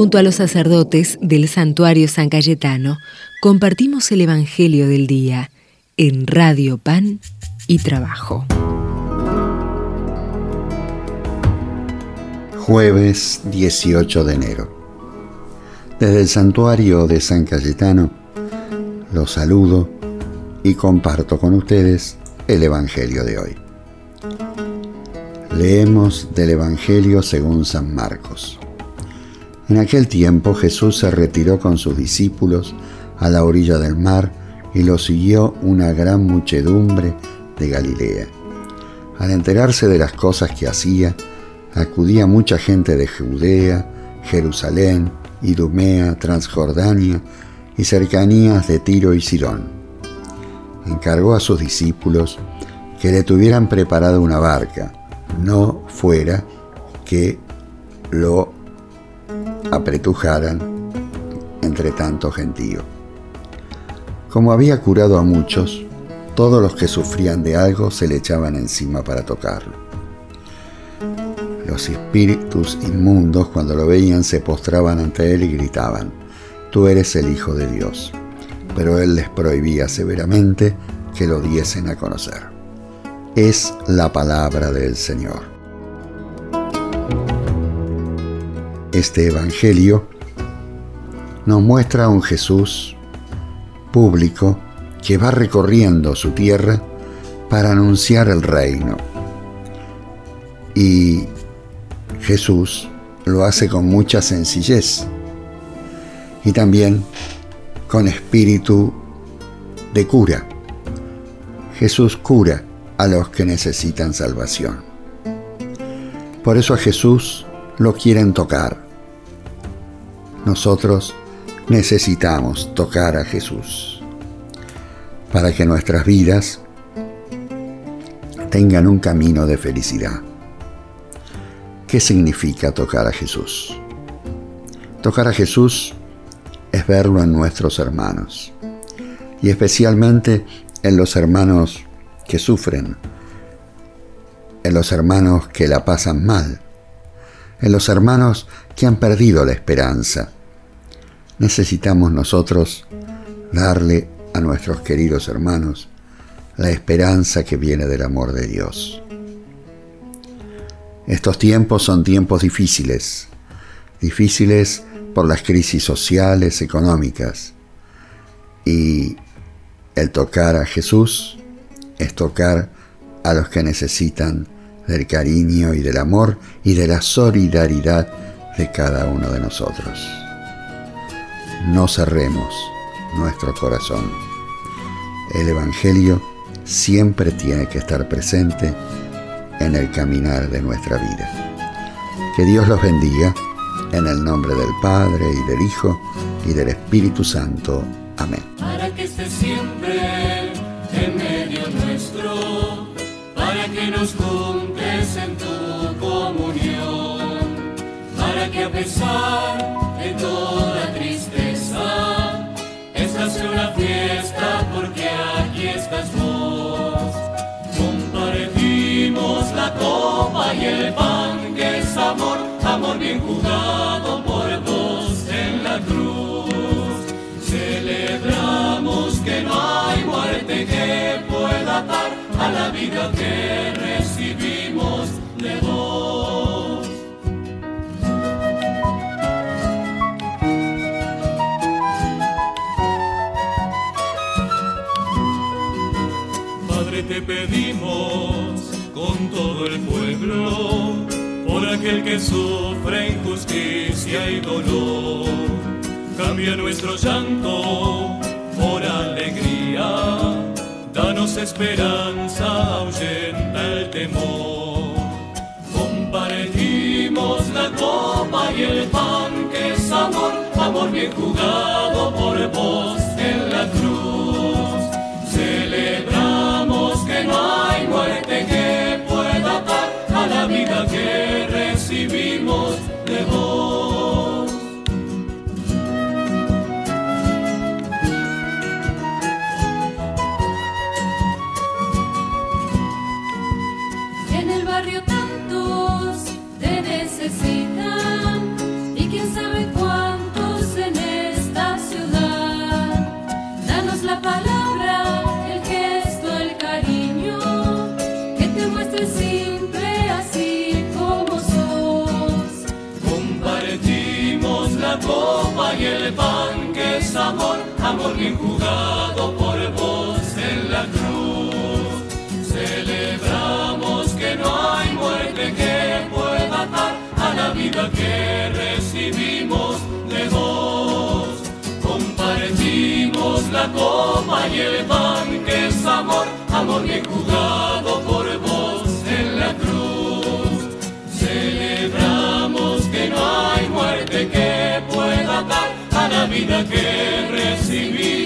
Junto a los sacerdotes del santuario San Cayetano, compartimos el Evangelio del Día en Radio Pan y Trabajo. Jueves 18 de enero. Desde el santuario de San Cayetano los saludo y comparto con ustedes el Evangelio de hoy. Leemos del Evangelio según San Marcos. En aquel tiempo Jesús se retiró con sus discípulos a la orilla del mar y lo siguió una gran muchedumbre de Galilea. Al enterarse de las cosas que hacía, acudía mucha gente de Judea, Jerusalén, Idumea, Transjordania y cercanías de Tiro y Sidón. Encargó a sus discípulos que le tuvieran preparado una barca, no fuera que lo apretujaran entre tanto gentío. Como había curado a muchos, todos los que sufrían de algo se le echaban encima para tocarlo. Los espíritus inmundos cuando lo veían se postraban ante él y gritaban, Tú eres el Hijo de Dios. Pero él les prohibía severamente que lo diesen a conocer. Es la palabra del Señor. Este Evangelio nos muestra a un Jesús público que va recorriendo su tierra para anunciar el reino. Y Jesús lo hace con mucha sencillez y también con espíritu de cura. Jesús cura a los que necesitan salvación. Por eso a Jesús lo quieren tocar. Nosotros necesitamos tocar a Jesús para que nuestras vidas tengan un camino de felicidad. ¿Qué significa tocar a Jesús? Tocar a Jesús es verlo en nuestros hermanos y especialmente en los hermanos que sufren, en los hermanos que la pasan mal, en los hermanos que han perdido la esperanza. Necesitamos nosotros darle a nuestros queridos hermanos la esperanza que viene del amor de Dios. Estos tiempos son tiempos difíciles, difíciles por las crisis sociales, económicas. Y el tocar a Jesús es tocar a los que necesitan del cariño y del amor y de la solidaridad de cada uno de nosotros. No cerremos nuestro corazón. El Evangelio siempre tiene que estar presente en el caminar de nuestra vida. Que Dios los bendiga en el nombre del Padre y del Hijo y del Espíritu Santo. Amén. Para que estés siempre en medio nuestro, para que nos juntes en tu comunión, para que a pesar la vida que recibimos de vos. Padre, te pedimos con todo el pueblo, por aquel que sufre injusticia y dolor, cambia nuestro llanto por alegría Esperanza, ahuyenta el temor. Compartimos la copa y el pan que es amor, amor bien jugado por vos copa y el pan que es amor, amor bien jugado por vos en la cruz. Celebramos que no hay muerte que pueda atar a la vida que recibimos de vos. Compartimos la copa y el pan que es amor, amor bien jugado vida que vos.